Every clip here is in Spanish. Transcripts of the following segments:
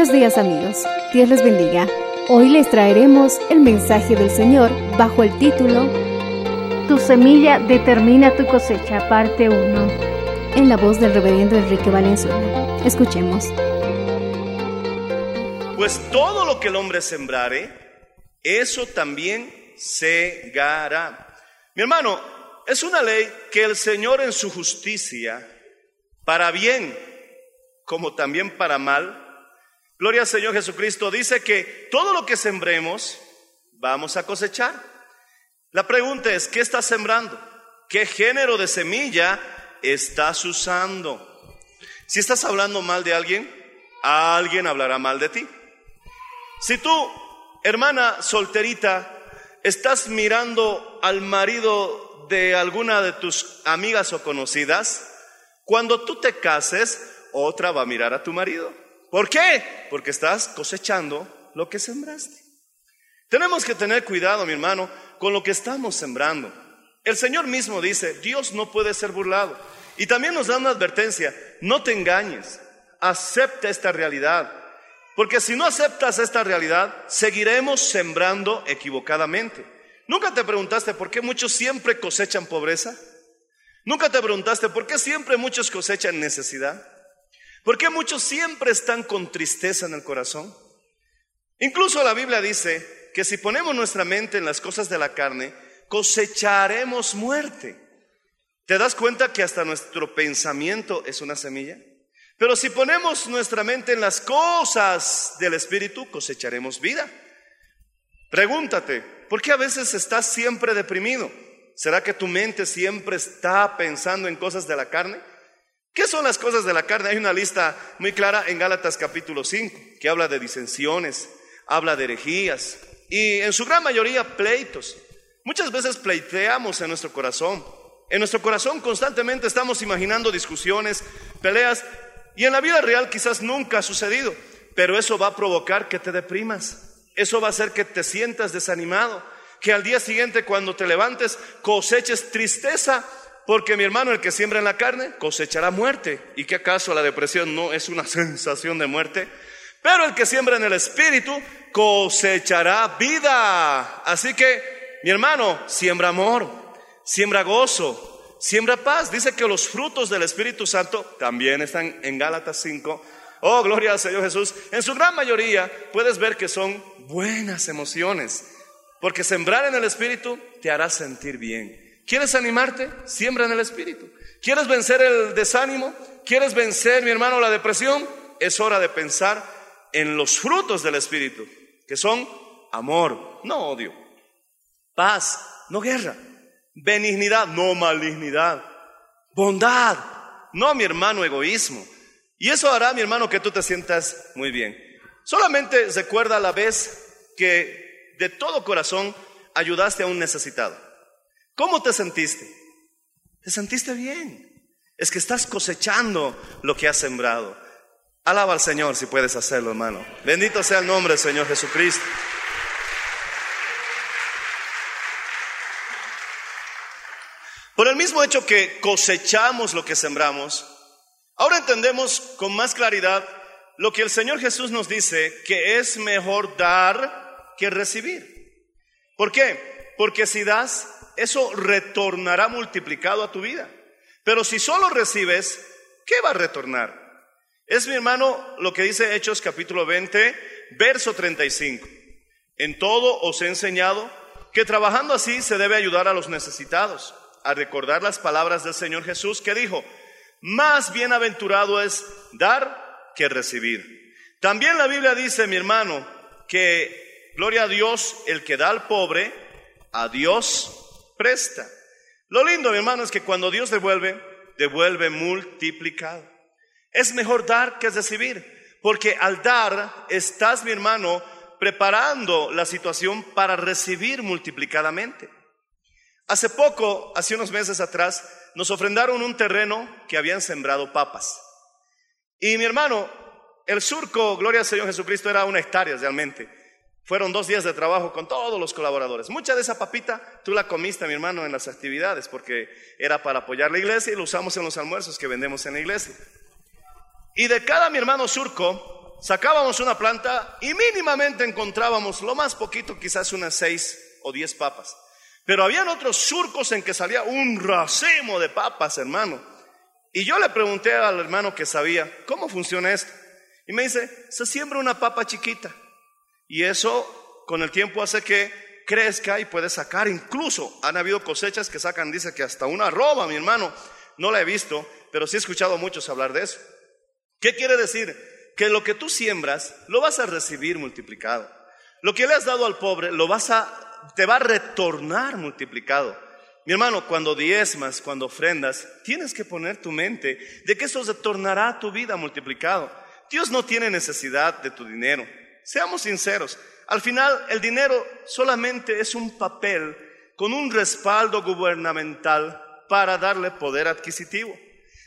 Buenos días amigos, Dios les bendiga. Hoy les traeremos el mensaje del Señor bajo el título Tu semilla determina tu cosecha, parte 1. en la voz del reverendo Enrique Valenzuela. Escuchemos. Pues todo lo que el hombre sembrare, eso también segará. Mi hermano, es una ley que el Señor en su justicia, para bien como también para mal, gloria al Señor Jesucristo, dice que todo lo que sembremos, vamos a cosechar. La pregunta es, ¿qué estás sembrando? ¿Qué género de semilla estás usando? Si estás hablando mal de alguien, alguien hablará mal de ti. Si tú, hermana solterita, estás mirando al marido de alguna de tus amigas o conocidas, cuando tú te cases, otra va a mirar a tu marido. ¿Por qué? Porque estás cosechando lo que sembraste. Tenemos que tener cuidado, mi hermano, con lo que estamos sembrando. El Señor mismo dice, Dios no puede ser burlado. Y también nos da una advertencia, no te engañes, acepta esta realidad. Porque si no aceptas esta realidad, seguiremos sembrando equivocadamente. ¿Nunca te preguntaste por qué muchos siempre cosechan pobreza? ¿Nunca te preguntaste por qué siempre muchos cosechan necesidad? ¿Por qué muchos siempre están con tristeza en el corazón? Incluso la Biblia dice que si ponemos nuestra mente en las cosas de la carne, cosecharemos muerte. ¿Te das cuenta que hasta nuestro pensamiento es una semilla? Pero si ponemos nuestra mente en las cosas del Espíritu, cosecharemos vida. Pregúntate, ¿por qué a veces estás siempre deprimido? ¿Será que tu mente siempre está pensando en cosas de la carne? ¿Qué son las cosas de la carne? Hay una lista muy clara en Gálatas capítulo 5, que habla de disensiones, habla de herejías y en su gran mayoría pleitos. Muchas veces pleiteamos en nuestro corazón. En nuestro corazón constantemente estamos imaginando discusiones, peleas, y en la vida real quizás nunca ha sucedido, pero eso va a provocar que te deprimas. Eso va a hacer que te sientas desanimado, que al día siguiente cuando te levantes coseches tristeza, porque mi hermano, el que siembra en la carne, cosechará muerte. ¿Y qué acaso la depresión no es una sensación de muerte? Pero el que siembra en el espíritu cosechará vida. Así que, mi hermano, siembra amor, siembra gozo, siembra paz. Dice que los frutos del Espíritu Santo también están en Gálatas 5. Oh, gloria al Señor Jesús. En su gran mayoría puedes ver que son buenas emociones, porque sembrar en el Espíritu te hará sentir bien. ¿Quieres animarte? Siembra en el Espíritu. ¿Quieres vencer el desánimo? ¿Quieres vencer, mi hermano, la depresión? Es hora de pensar en los frutos del Espíritu, que son amor, no odio, paz, no guerra, benignidad, no malignidad, bondad, no mi hermano egoísmo. Y eso hará, mi hermano, que tú te sientas muy bien. Solamente recuerda la vez que de todo corazón ayudaste a un necesitado. ¿Cómo te sentiste? ¿Te sentiste bien? Es que estás cosechando lo que has sembrado. Alaba al Señor si puedes hacerlo, hermano. Bendito sea el nombre del Señor Jesucristo. Por el mismo hecho que cosechamos lo que sembramos, ahora entendemos con más claridad lo que el Señor Jesús nos dice, que es mejor dar que recibir. ¿Por qué? Porque si das, eso retornará multiplicado a tu vida. Pero si solo recibes, ¿qué va a retornar? Es mi hermano lo que dice Hechos capítulo 20, verso 35. En todo os he enseñado que trabajando así se debe ayudar a los necesitados, a recordar las palabras del Señor Jesús que dijo, más bienaventurado es dar que recibir. También la Biblia dice, mi hermano, que gloria a Dios, el que da al pobre, a Dios presta. Lo lindo, mi hermano, es que cuando Dios devuelve, devuelve multiplicado. Es mejor dar que recibir, porque al dar estás, mi hermano, preparando la situación para recibir multiplicadamente. Hace poco, hace unos meses atrás, nos ofrendaron un terreno que habían sembrado papas. Y mi hermano, el surco, gloria al Señor Jesucristo, era una hectárea realmente. Fueron dos días de trabajo con todos los colaboradores. Mucha de esa papita tú la comiste, mi hermano, en las actividades, porque era para apoyar la iglesia y lo usamos en los almuerzos que vendemos en la iglesia. Y de cada mi hermano surco, sacábamos una planta y mínimamente encontrábamos lo más poquito, quizás unas seis o diez papas. Pero habían otros surcos en que salía un racimo de papas, hermano. Y yo le pregunté al hermano que sabía, ¿cómo funciona esto? Y me dice, se siembra una papa chiquita. Y eso con el tiempo hace que crezca y puede sacar. Incluso han habido cosechas que sacan, dice que hasta una arroba, mi hermano. No la he visto, pero sí he escuchado a muchos hablar de eso. ¿Qué quiere decir? Que lo que tú siembras lo vas a recibir multiplicado. Lo que le has dado al pobre lo vas a, te va a retornar multiplicado. Mi hermano, cuando diezmas, cuando ofrendas, tienes que poner tu mente de que eso retornará a tu vida multiplicado. Dios no tiene necesidad de tu dinero. Seamos sinceros. Al final, el dinero solamente es un papel con un respaldo gubernamental para darle poder adquisitivo.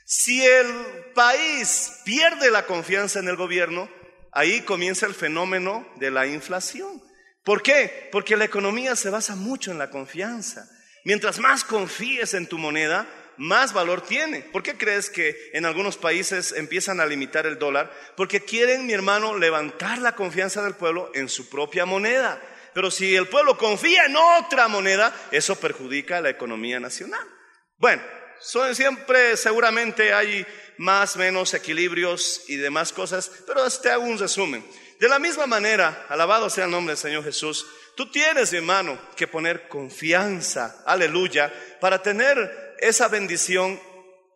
Si el país pierde la confianza en el gobierno, ahí comienza el fenómeno de la inflación. ¿Por qué? Porque la economía se basa mucho en la confianza. Mientras más confíes en tu moneda, más valor tiene. ¿Por qué crees que en algunos países empiezan a limitar el dólar? Porque quieren, mi hermano, levantar la confianza del pueblo en su propia moneda. Pero si el pueblo confía en otra moneda, eso perjudica a la economía nacional. Bueno, siempre seguramente hay más, menos equilibrios y demás cosas, pero te hago un resumen. De la misma manera, alabado sea el nombre del Señor Jesús, tú tienes, mi hermano, que poner confianza, aleluya, para tener esa bendición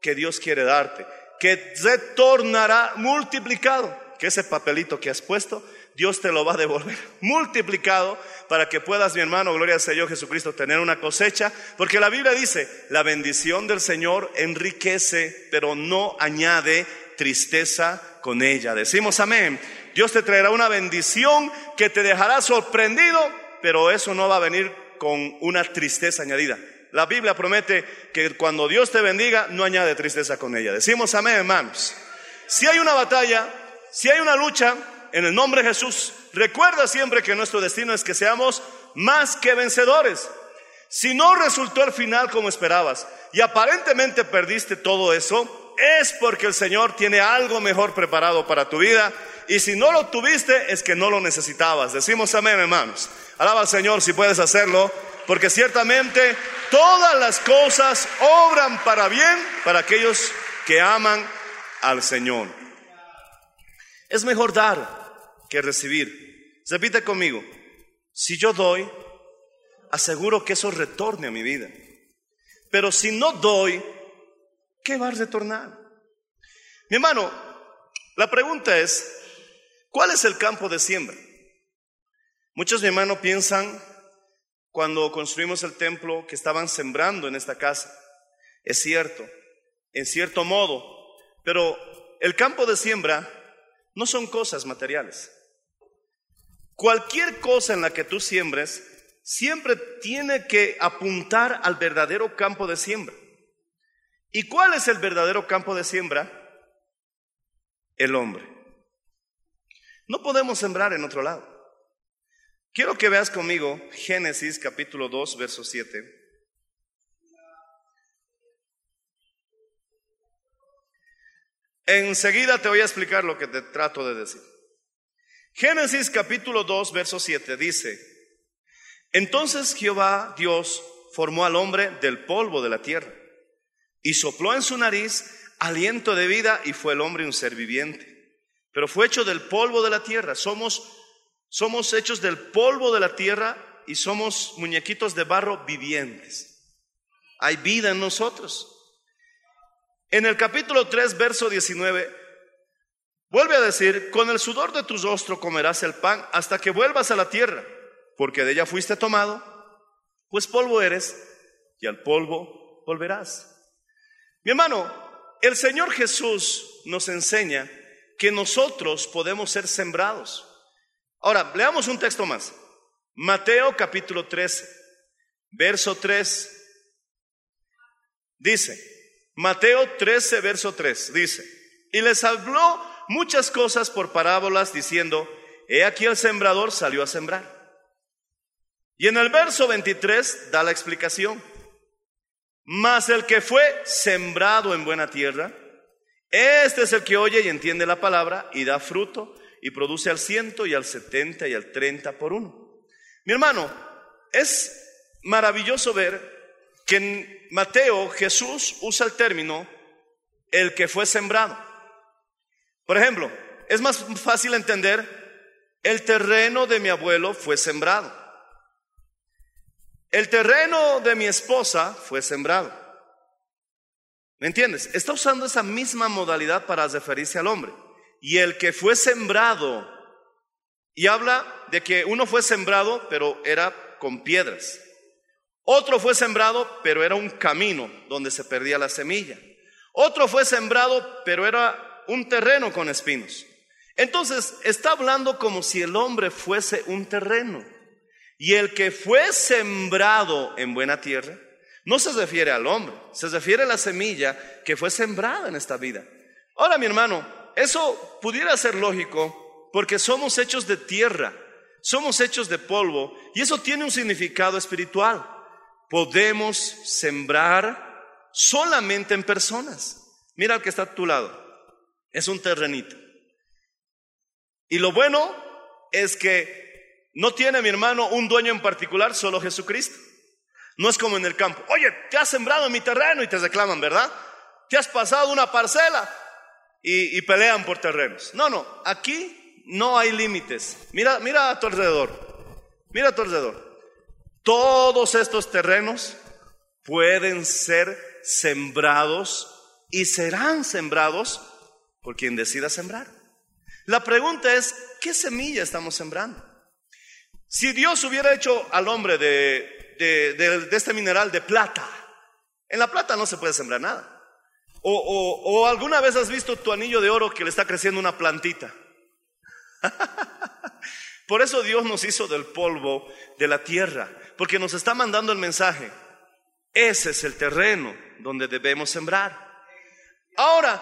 que Dios quiere darte, que retornará multiplicado, que ese papelito que has puesto, Dios te lo va a devolver multiplicado para que puedas, mi hermano, gloria al Señor Jesucristo, tener una cosecha, porque la Biblia dice, la bendición del Señor enriquece, pero no añade tristeza con ella. Decimos amén. Dios te traerá una bendición que te dejará sorprendido, pero eso no va a venir con una tristeza añadida. La Biblia promete que cuando Dios te bendiga, no añade tristeza con ella. Decimos amén, hermanos. Si hay una batalla, si hay una lucha, en el nombre de Jesús, recuerda siempre que nuestro destino es que seamos más que vencedores. Si no resultó el final como esperabas y aparentemente perdiste todo eso, es porque el Señor tiene algo mejor preparado para tu vida. Y si no lo tuviste, es que no lo necesitabas. Decimos amén, hermanos. Alaba al Señor si puedes hacerlo, porque ciertamente todas las cosas obran para bien para aquellos que aman al Señor. Es mejor dar que recibir. Repite conmigo, si yo doy, aseguro que eso retorne a mi vida. Pero si no doy, ¿qué va a retornar? Mi hermano, la pregunta es, ¿cuál es el campo de siembra? Muchos, mi hermano, piensan cuando construimos el templo que estaban sembrando en esta casa. Es cierto, en cierto modo, pero el campo de siembra no son cosas materiales. Cualquier cosa en la que tú siembres siempre tiene que apuntar al verdadero campo de siembra. ¿Y cuál es el verdadero campo de siembra? El hombre. No podemos sembrar en otro lado. Quiero que veas conmigo Génesis capítulo 2, verso 7. Enseguida te voy a explicar lo que te trato de decir. Génesis capítulo 2, verso 7 dice, entonces Jehová Dios formó al hombre del polvo de la tierra y sopló en su nariz aliento de vida y fue el hombre un ser viviente. Pero fue hecho del polvo de la tierra, somos somos hechos del polvo de la tierra y somos muñequitos de barro vivientes. Hay vida en nosotros. En el capítulo 3, verso 19, vuelve a decir, con el sudor de tu rostro comerás el pan hasta que vuelvas a la tierra, porque de ella fuiste tomado, pues polvo eres y al polvo volverás. Mi hermano, el Señor Jesús nos enseña que nosotros podemos ser sembrados. Ahora, leamos un texto más. Mateo capítulo 13, verso 3. Dice, Mateo 13, verso 3 dice, y les habló muchas cosas por parábolas diciendo, he aquí el sembrador salió a sembrar. Y en el verso 23 da la explicación. Mas el que fue sembrado en buena tierra, este es el que oye y entiende la palabra y da fruto y produce al ciento y al setenta y al treinta por uno. Mi hermano, es maravilloso ver que en Mateo Jesús usa el término el que fue sembrado. Por ejemplo, es más fácil entender, el terreno de mi abuelo fue sembrado. El terreno de mi esposa fue sembrado. ¿Me entiendes? Está usando esa misma modalidad para referirse al hombre. Y el que fue sembrado, y habla de que uno fue sembrado, pero era con piedras. Otro fue sembrado, pero era un camino donde se perdía la semilla. Otro fue sembrado, pero era un terreno con espinos. Entonces, está hablando como si el hombre fuese un terreno. Y el que fue sembrado en buena tierra, no se refiere al hombre, se refiere a la semilla que fue sembrada en esta vida. Ahora, mi hermano, eso pudiera ser lógico porque somos hechos de tierra, somos hechos de polvo, y eso tiene un significado espiritual podemos sembrar solamente en personas. Mira al que está a tu lado. Es un terrenito. Y lo bueno es que no tiene mi hermano un dueño en particular, solo Jesucristo. No es como en el campo. Oye, te has sembrado en mi terreno y te reclaman, ¿verdad? Te has pasado una parcela y, pelean por terrenos. No, no, aquí no hay límites. Mira, mira a tu alrededor. Mira a tu alrededor. Todos estos terrenos pueden ser sembrados y serán sembrados por quien decida sembrar. La pregunta es, ¿qué semilla estamos sembrando? Si Dios hubiera hecho al hombre de, de, este mineral de plata, en la plata no se puede sembrar nada. O, alguna vez has visto tu anillo de oro que le está creciendo una plantita. Por eso Dios nos hizo del polvo de la tierra porque nos está mandando el mensaje. Ese es el terreno donde debemos sembrar. Ahora,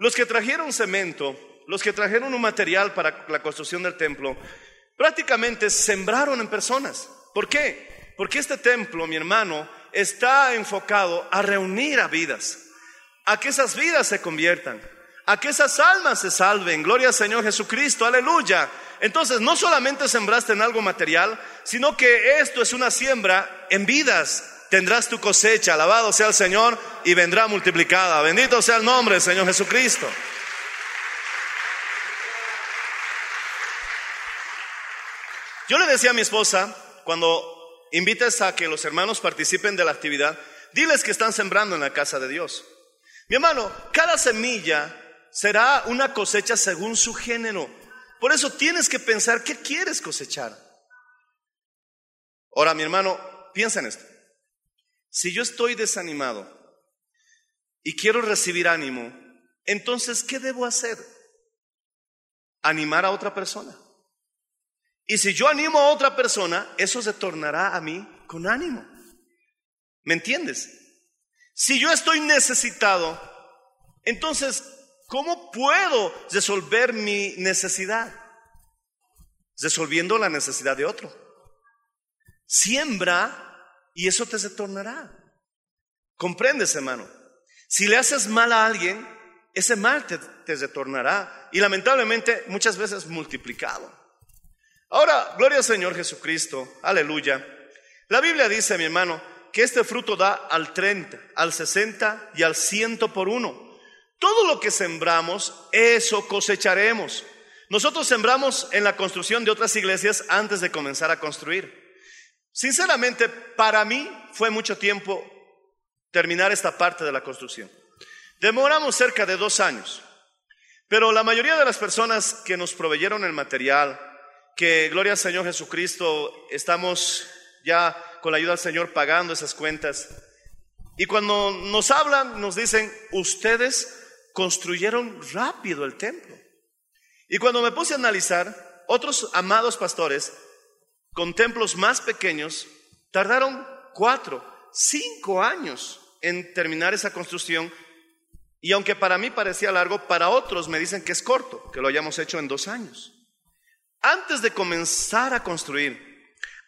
los que trajeron cemento, los que trajeron un material para la construcción del templo, prácticamente sembraron en personas. ¿Por qué? Porque este templo, mi hermano, está enfocado a reunir a vidas, a que esas vidas se conviertan, a que esas almas se salven. Gloria al Señor Jesucristo, aleluya. Entonces, no solamente sembraste en algo material, sino que esto es una siembra en vidas. Tendrás tu cosecha, alabado sea el Señor, y vendrá multiplicada. Bendito sea el nombre del Señor Jesucristo. Yo le decía a mi esposa, cuando invites a que los hermanos participen de la actividad, diles que están sembrando en la casa de Dios. Mi hermano, cada semilla será una cosecha según su género. Por eso tienes que pensar qué quieres cosechar. Ahora, mi hermano, piensa en esto. Si yo estoy desanimado y quiero recibir ánimo, entonces, ¿qué debo hacer? Animar a otra persona. Y si yo animo a otra persona, eso se tornará a mí con ánimo. ¿Me entiendes? Si yo estoy necesitado, entonces ¿Cómo puedo resolver mi necesidad? Resolviendo la necesidad de otro. Siembra y eso te se tornará. ¿Comprendes, hermano? Si le haces mal a alguien, ese mal te, te retornará y lamentablemente muchas veces multiplicado. Ahora, gloria al Señor Jesucristo, aleluya. La Biblia dice, mi hermano, que este fruto da al 30, al 60 y al 100 por uno. Todo lo que sembramos, eso cosecharemos. Nosotros sembramos en la construcción de otras iglesias antes de comenzar a construir. Sinceramente, para mí fue mucho tiempo terminar esta parte de la construcción. Demoramos cerca de dos años, pero la mayoría de las personas que nos proveyeron el material, que gloria al Señor Jesucristo, estamos ya con la ayuda del Señor pagando esas cuentas. Y cuando nos hablan, nos dicen, ustedes construyeron rápido el templo. Y cuando me puse a analizar, otros amados pastores con templos más pequeños tardaron cuatro, cinco años en terminar esa construcción. Y aunque para mí parecía largo, para otros me dicen que es corto, que lo hayamos hecho en dos años. Antes de comenzar a construir,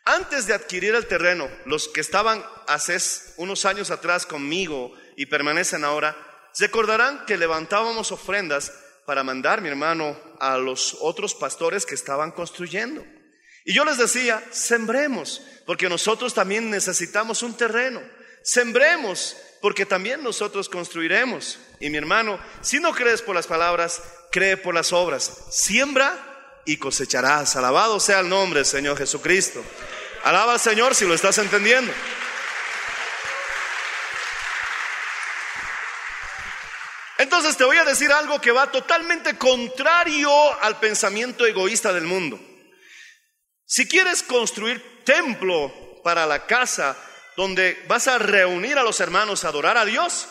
antes de adquirir el terreno, los que estaban hace unos años atrás conmigo y permanecen ahora, recordarán que levantábamos ofrendas para mandar, mi hermano, a los otros pastores que estaban construyendo. Y yo les decía, sembremos, porque nosotros también necesitamos un terreno. Sembremos, porque también nosotros construiremos. Y mi hermano, si no crees por las palabras, cree por las obras. Siembra y cosecharás. Alabado sea el nombre del Señor Jesucristo. Alaba al Señor si lo estás entendiendo. Entonces te voy a decir algo que va totalmente contrario al pensamiento egoísta del mundo. Si quieres construir templo para la casa donde vas a reunir a los hermanos a adorar a Dios,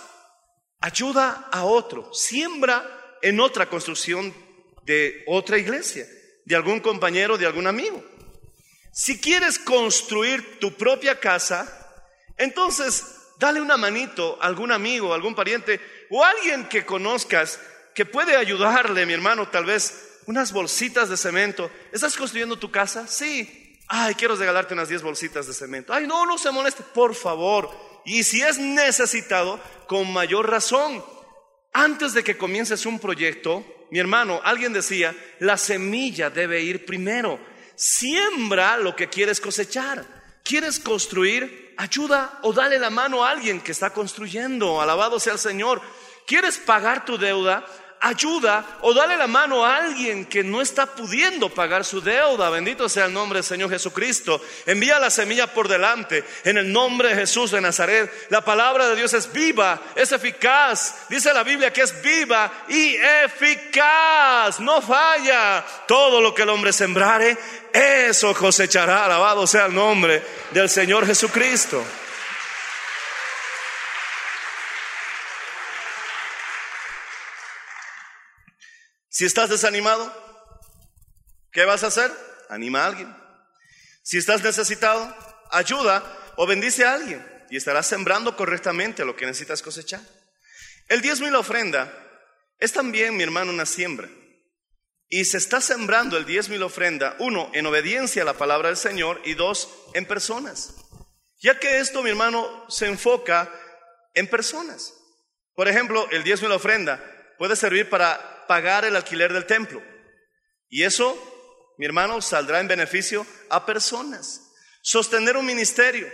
ayuda a otro, siembra en otra construcción de otra iglesia, de algún compañero, de algún amigo. Si quieres construir tu propia casa, entonces dale una manito a algún amigo, algún pariente o alguien que conozcas que puede ayudarle, mi hermano, tal vez unas bolsitas de cemento. ¿Estás construyendo tu casa? Sí. Ay, quiero regalarte unas 10 bolsitas de cemento. Ay, no, no se moleste, por favor. Y si es necesitado, con mayor razón. Antes de que comiences un proyecto, mi hermano, alguien decía, la semilla debe ir primero. Siembra lo que quieres cosechar. ¿Quieres construir? Ayuda o dale la mano a alguien que está construyendo. Alabado sea el Señor. ¿Quieres pagar tu deuda? Ayuda o dale la mano a alguien que no está pudiendo pagar su deuda. Bendito sea el nombre del Señor Jesucristo. Envía la semilla por delante en el nombre de Jesús de Nazaret. La palabra de Dios es viva, es eficaz. Dice la Biblia que es viva y eficaz. No falla. Todo lo que el hombre sembrare, eso cosechará. Alabado sea el nombre del Señor Jesucristo. Si estás desanimado, ¿qué vas a hacer? Anima a alguien. Si estás necesitado, ayuda o bendice a alguien y estarás sembrando correctamente lo que necesitas cosechar. El diezmo y la ofrenda es también, mi hermano, una siembra. Y se está sembrando el diezmo y la ofrenda, uno, en obediencia a la palabra del Señor y dos, en personas. Ya que esto, mi hermano, se enfoca en personas. Por ejemplo, el diezmo y la ofrenda puede servir para pagar el alquiler del templo. Y eso, mi hermano, saldrá en beneficio a personas. Sostener un ministerio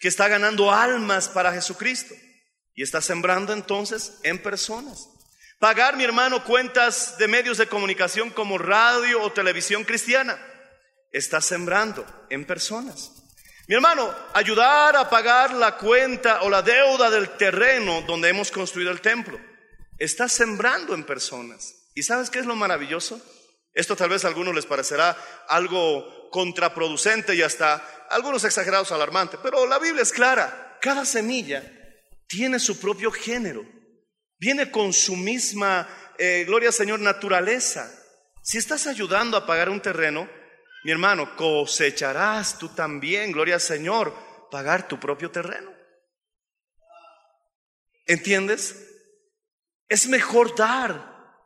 que está ganando almas para Jesucristo y está sembrando entonces en personas. Pagar, mi hermano, cuentas de medios de comunicación como radio o televisión cristiana. Está sembrando en personas. Mi hermano, ayudar a pagar la cuenta o la deuda del terreno donde hemos construido el templo está sembrando en personas. ¿Y sabes qué es lo maravilloso? Esto tal vez a algunos les parecerá algo contraproducente y hasta algunos exagerados alarmante, pero la Biblia es clara. Cada semilla tiene su propio género, viene con su misma, eh, gloria al Señor, naturaleza. Si estás ayudando a pagar un terreno, mi hermano, cosecharás tú también, gloria al Señor, pagar tu propio terreno. ¿Entiendes? Es mejor dar,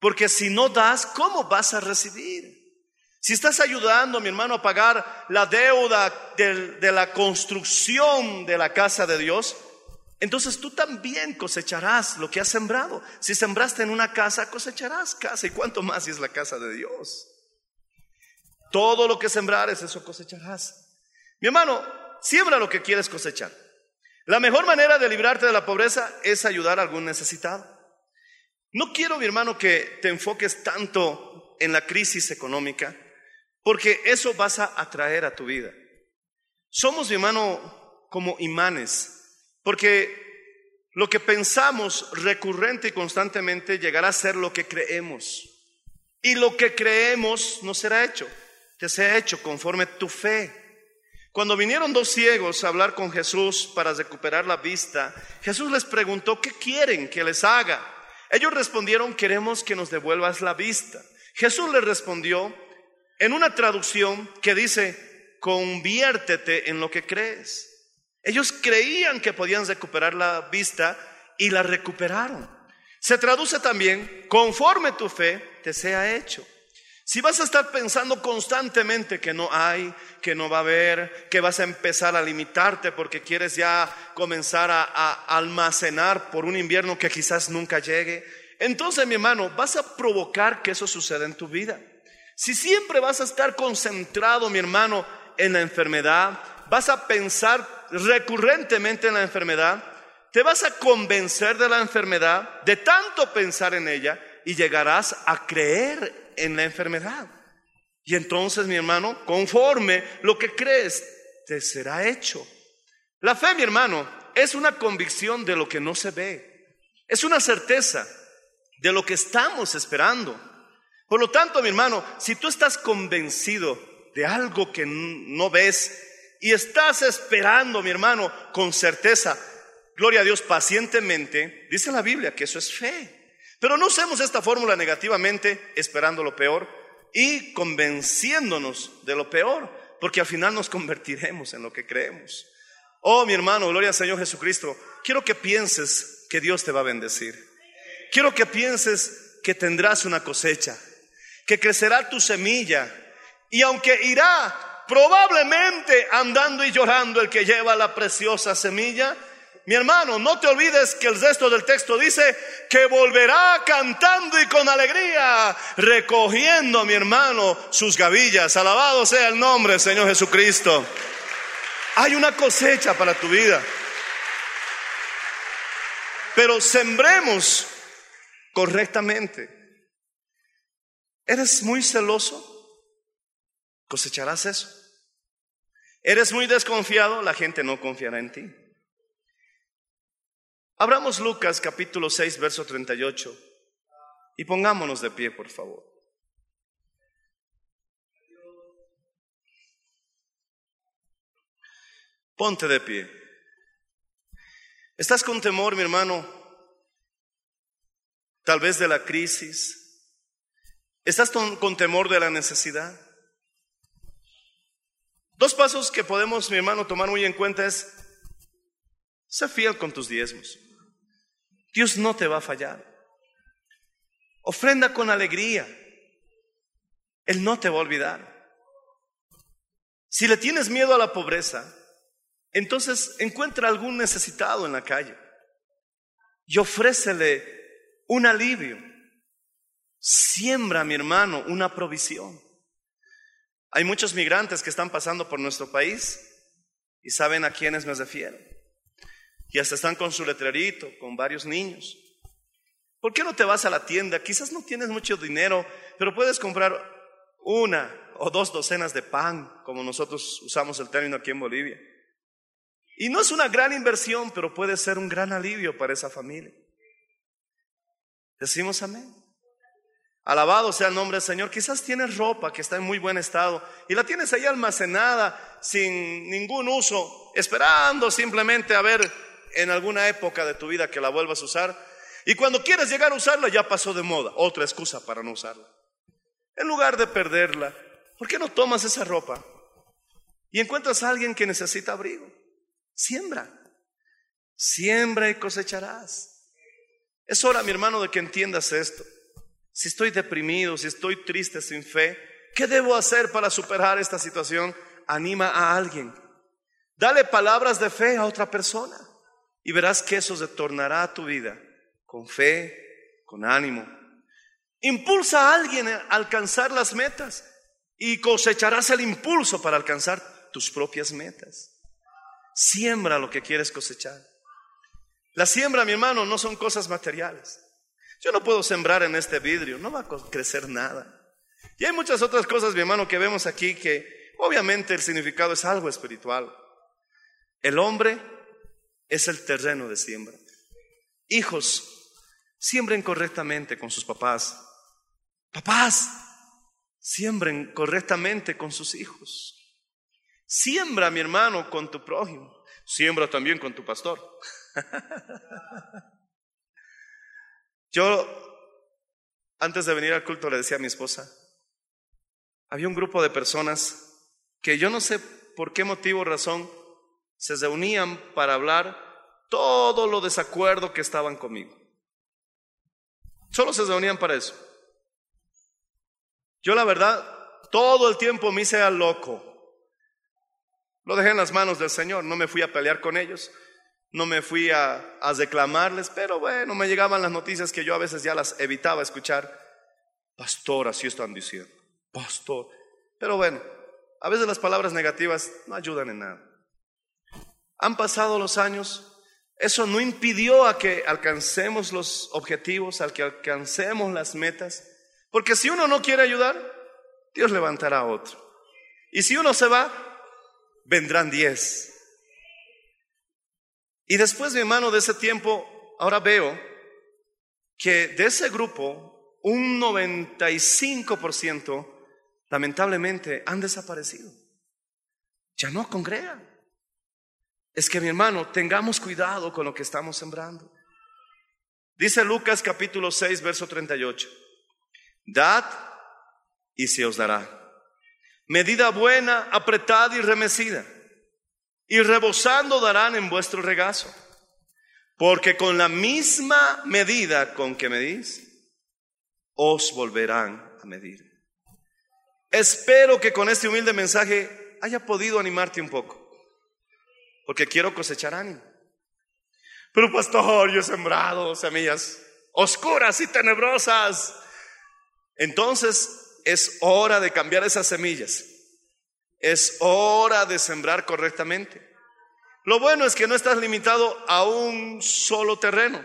porque si no das, ¿cómo vas a recibir? Si estás ayudando, mi hermano, a pagar la deuda de, la construcción de la casa de Dios, entonces tú también cosecharás lo que has sembrado. Si sembraste en una casa, cosecharás casa. ¿Y cuánto más si es la casa de Dios? Todo lo que sembrares, eso cosecharás. Mi hermano, siembra lo que quieres cosechar. La mejor manera de librarte de la pobreza es ayudar a algún necesitado. No quiero, mi hermano, que te enfoques tanto en la crisis económica, porque eso vas a atraer a tu vida. Somos, mi hermano, como imanes, porque lo que pensamos recurrente y constantemente llegará a ser lo que creemos. Y lo que creemos no será hecho, te será hecho conforme tu fe. Cuando vinieron dos ciegos a hablar con Jesús para recuperar la vista, Jesús les preguntó, ¿qué quieren que les haga? Ellos respondieron, queremos que nos devuelvas la vista. Jesús les respondió en una traducción que dice, conviértete en lo que crees. Ellos creían que podían recuperar la vista y la recuperaron. Se traduce también, conforme tu fe te sea hecho. Si vas a estar pensando constantemente que no hay, que no va a haber, que vas a empezar a limitarte porque quieres ya comenzar a, almacenar por un invierno que quizás nunca llegue, entonces mi hermano, vas a provocar que eso suceda en tu vida. Si siempre vas a estar concentrado, mi hermano, en la enfermedad, vas a pensar recurrentemente en la enfermedad, te vas a convencer de la enfermedad, de tanto pensar en ella, y llegarás a creer en la enfermedad. Y entonces, mi hermano, conforme lo que crees, te será hecho. La fe, mi hermano, es una convicción de lo que no se ve. Es una certeza de lo que estamos esperando. Por lo tanto, mi hermano, si tú estás convencido de algo que no ves y estás esperando, mi hermano, con certeza, gloria a Dios, pacientemente, dice la Biblia que eso es fe. Pero no usemos esta fórmula negativamente esperando lo peor y convenciéndonos de lo peor, porque al final nos convertiremos en lo que creemos. Oh, mi hermano, gloria al Señor Jesucristo, quiero que pienses que Dios te va a bendecir. Quiero que pienses que tendrás una cosecha, que crecerá tu semilla y aunque irá probablemente andando y llorando el que lleva la preciosa semilla, mi hermano, no te olvides que el resto del texto dice que volverá cantando y con alegría, recogiendo, mi hermano, sus gavillas. Alabado sea el nombre, Señor Jesucristo. Hay una cosecha para tu vida. Pero sembremos correctamente. ¿Eres muy celoso? Cosecharás eso. ¿Eres muy desconfiado? La gente no confiará en ti. Abramos Lucas capítulo 6, verso 38 y pongámonos de pie, por favor. Ponte de pie. ¿Estás con temor, mi hermano? Tal vez de la crisis. ¿Estás con temor de la necesidad? Dos pasos que podemos, mi hermano, tomar muy en cuenta es, sé fiel con tus diezmos. Dios no te va a fallar. Ofrenda con alegría. Él no te va a olvidar. Si le tienes miedo a la pobreza, entonces encuentra algún necesitado en la calle y ofrécele un alivio. Siembra, mi hermano, una provisión. Hay muchos migrantes que están pasando por nuestro país y saben a quiénes me refiero. Y hasta están con su letrerito, con varios niños. ¿Por qué no te vas a la tienda? Quizás no tienes mucho dinero, pero puedes comprar una o dos docenas de pan, como nosotros usamos el término aquí en Bolivia. Y no es una gran inversión, pero puede ser un gran alivio para esa familia. Decimos amén. Alabado sea el nombre del Señor. Quizás tienes ropa que está en muy buen estado y la tienes ahí almacenada sin ningún uso, esperando simplemente a ver en alguna época de tu vida que la vuelvas a usar. Y cuando quieres llegar a usarla ya pasó de moda. Otra excusa para no usarla. En lugar de perderla, ¿por qué no tomas esa ropa y encuentras a alguien que necesita abrigo? Siembra. Siembra y cosecharás. Es hora, mi hermano, de que entiendas esto. Si estoy deprimido, si estoy triste, sin fe, ¿qué debo hacer para superar esta situación? Anima a alguien. Dale palabras de fe a otra persona. Y verás que eso se tornará a tu vida con fe, con ánimo. Impulsa a alguien a alcanzar las metas y cosecharás el impulso para alcanzar tus propias metas. Siembra lo que quieres cosechar. La siembra, mi hermano, no son cosas materiales. Yo no puedo sembrar en este vidrio, no va a crecer nada. Y hay muchas otras cosas, mi hermano, que vemos aquí que obviamente el significado es algo espiritual. El hombre es el terreno de siembra. Hijos, siembren correctamente con sus papás. Papás, siembren correctamente con sus hijos. Siembra, mi hermano, con tu prójimo. Siembra también con tu pastor. Yo, antes de venir al culto, le decía a mi esposa, había un grupo de personas que yo no sé por qué motivo o razón se reunían para hablar todo lo desacuerdo que estaban conmigo. Solo se reunían para eso. Yo la verdad, todo el tiempo me hice loco. Lo dejé en las manos del Señor, no me fui a pelear con ellos, no me fui a, a reclamarles, pero bueno, me llegaban las noticias que yo a veces ya las evitaba escuchar. Pastor, así están diciendo. Pastor. Pero bueno, a veces las palabras negativas no ayudan en nada. Han pasado los años, eso no impidió a que alcancemos los objetivos, al que alcancemos las metas, porque si uno no quiere ayudar, Dios levantará a otro. Y si uno se va, vendrán diez. Y después, mi hermano, de ese tiempo, ahora veo que de ese grupo, un 95% lamentablemente han desaparecido. Ya no congregan. Es que, mi hermano, tengamos cuidado con lo que estamos sembrando. Dice Lucas capítulo 6, verso 38. Dad y se os dará. Medida buena, apretada y remecida. Y rebosando darán en vuestro regazo. Porque con la misma medida con que medís, os volverán a medir. Espero que con este humilde mensaje haya podido animarte un poco. Porque quiero cosechar ánimo. Pero pastor, yo he sembrado semillas oscuras y tenebrosas. Entonces es hora de cambiar esas semillas. Es hora de sembrar correctamente. Lo bueno es que no estás limitado a un solo terreno.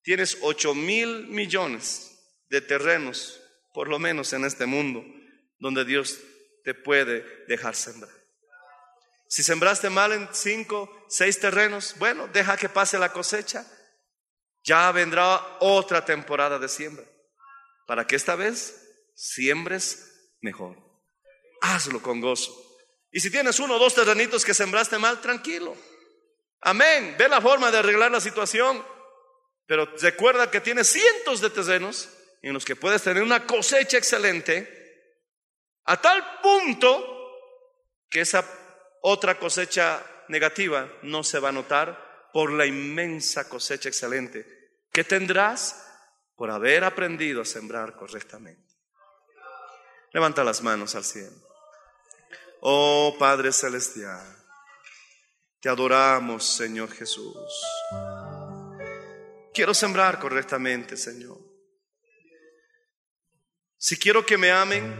Tienes ocho mil millones de terrenos, por lo menos en este mundo, donde Dios te puede dejar sembrar. Si sembraste mal en cinco, seis terrenos, bueno, deja que pase la cosecha. Ya vendrá otra temporada de siembra para que esta vez siembres mejor. Hazlo con gozo. Y si tienes uno o dos terrenitos que sembraste mal, tranquilo. Amén. Ve la forma de arreglar la situación. Pero recuerda que tienes cientos de terrenos en los que puedes tener una cosecha excelente a tal punto que esa otra cosecha negativa no se va a notar por la inmensa cosecha excelente que tendrás por haber aprendido a sembrar correctamente. Levanta las manos al cielo. Oh Padre Celestial, te adoramos, Señor Jesús. Quiero sembrar correctamente, Señor. Si quiero que me amen,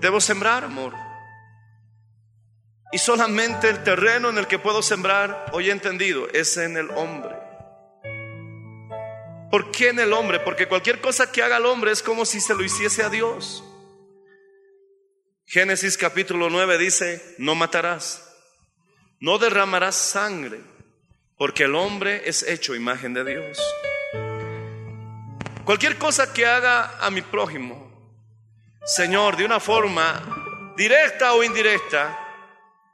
debo sembrar amor. Y solamente el terreno en el que puedo sembrar, hoy entendido, es en el hombre. ¿Por qué en el hombre? Porque cualquier cosa que haga el hombre es como si se lo hiciese a Dios. Génesis capítulo 9 dice, no matarás, no derramarás sangre, porque el hombre es hecho imagen de Dios. Cualquier cosa que haga a mi prójimo, Señor, de una forma directa o indirecta,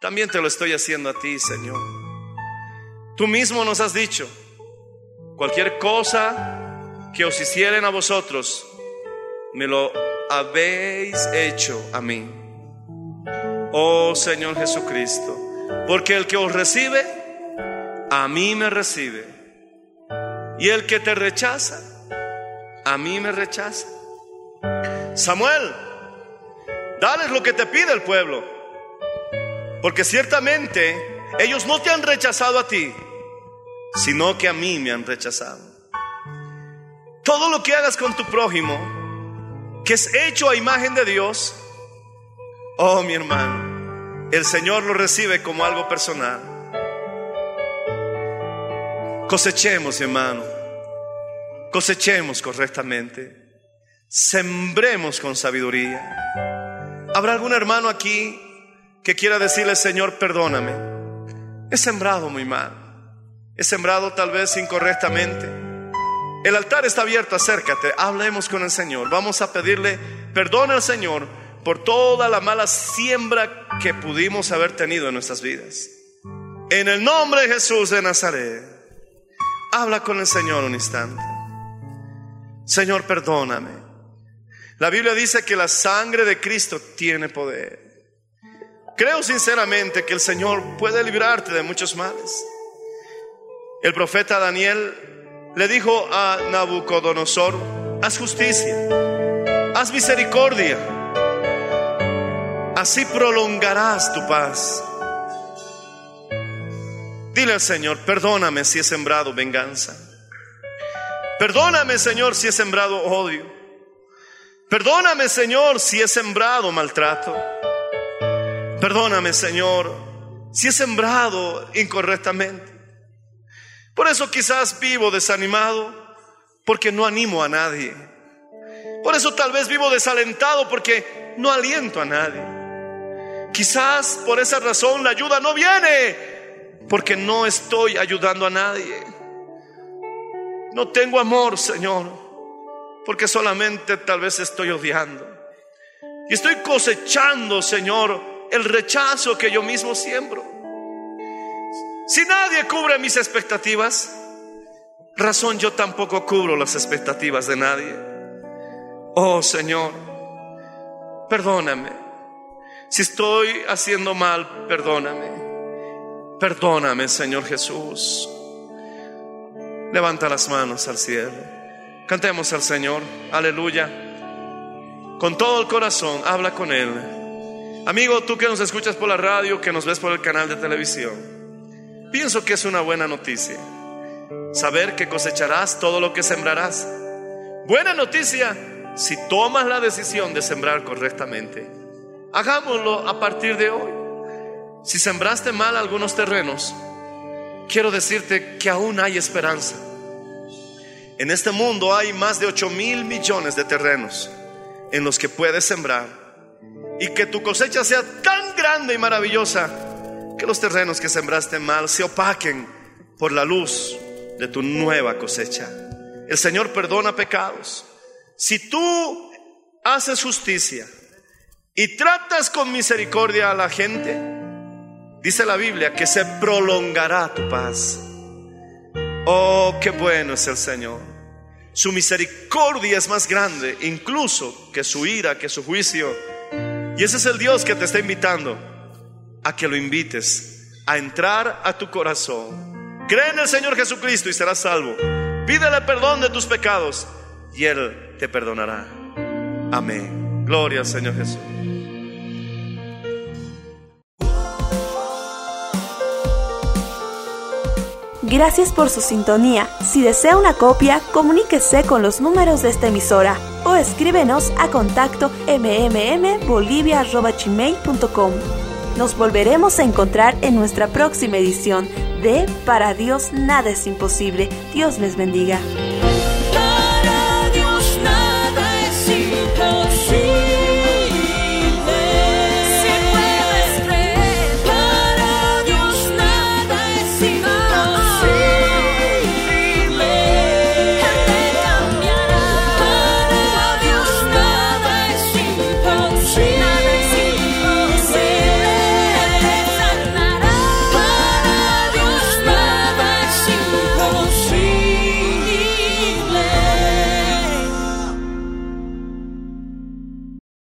también te lo estoy haciendo a ti, Señor. Tú mismo nos has dicho, Cualquier cosa que os hicieren a vosotros, me lo habéis hecho a mí. Oh Señor Jesucristo, porque el que os recibe, a mí me recibe. Y el que te rechaza, a mí me rechaza. Samuel, dales lo que te pide el pueblo, porque ciertamente ellos no te han rechazado a ti, sino que a mí me han rechazado. Todo lo que hagas con tu prójimo, que es hecho a imagen de Dios, oh mi hermano, el Señor lo recibe como algo personal. Cosechemos, hermano, cosechemos correctamente, sembremos con sabiduría. ¿Habrá algún hermano aquí que quiera decirle, Señor, perdóname? He sembrado muy mal. He sembrado tal vez incorrectamente. El altar está abierto, acércate, hablemos con el Señor. Vamos a pedirle perdón al Señor por toda la mala siembra que pudimos haber tenido en nuestras vidas. En el nombre de Jesús de Nazaret, habla con el Señor un instante. Señor, perdóname. La Biblia dice que la sangre de Cristo tiene poder. Creo sinceramente que el Señor puede librarte de muchos males. El profeta Daniel le dijo a Nabucodonosor, haz justicia, haz misericordia, así prolongarás tu paz. Dile al Señor, perdóname si he sembrado venganza. Perdóname, Señor, si he sembrado odio. Perdóname, Señor, si he sembrado maltrato. Perdóname, Señor, si he sembrado incorrectamente. Por eso quizás vivo desanimado porque no animo a nadie. Por eso tal vez vivo desalentado porque no aliento a nadie. Quizás por esa razón la ayuda no viene porque no estoy ayudando a nadie. No tengo amor, Señor, porque solamente tal vez estoy odiando. Y estoy cosechando, Señor, el rechazo que yo mismo siembro. Si nadie cubre mis expectativas, razón yo tampoco cubro las expectativas de nadie. Oh Señor, perdóname. Si estoy haciendo mal, perdóname. Perdóname, Señor Jesús. Levanta las manos al cielo. Cantemos al Señor. Aleluya. Con todo el corazón, habla con Él. Amigo, tú que nos escuchas por la radio, que nos ves por el canal de televisión. Pienso que es una buena noticia. Saber que cosecharás todo lo que sembrarás. Buena noticia si tomas la decisión de sembrar correctamente. Hagámoslo a partir de hoy. Si sembraste mal algunos terrenos, quiero decirte que aún hay esperanza. En este mundo hay más de 8 mil millones de terrenos en los que puedes sembrar y que tu cosecha sea tan grande y maravillosa que los terrenos que sembraste mal se opaquen por la luz de tu nueva cosecha. El Señor perdona pecados. Si tú haces justicia y tratas con misericordia a la gente, dice la Biblia que se prolongará tu paz. Oh, qué bueno es el Señor. Su misericordia es más grande incluso que su ira, que su juicio. Y ese es el Dios que te está invitando a que lo invites a entrar a tu corazón. Cree en el Señor Jesucristo y serás salvo. Pídele perdón de tus pecados y Él te perdonará. Amén. Gloria al Señor Jesús. Gracias por su sintonía. Si desea una copia, comuníquese con los números de esta emisora escríbenos a contacto mmmbolivia.com. Nos volveremos a encontrar en nuestra próxima edición de Para Dios nada es imposible. Dios les bendiga.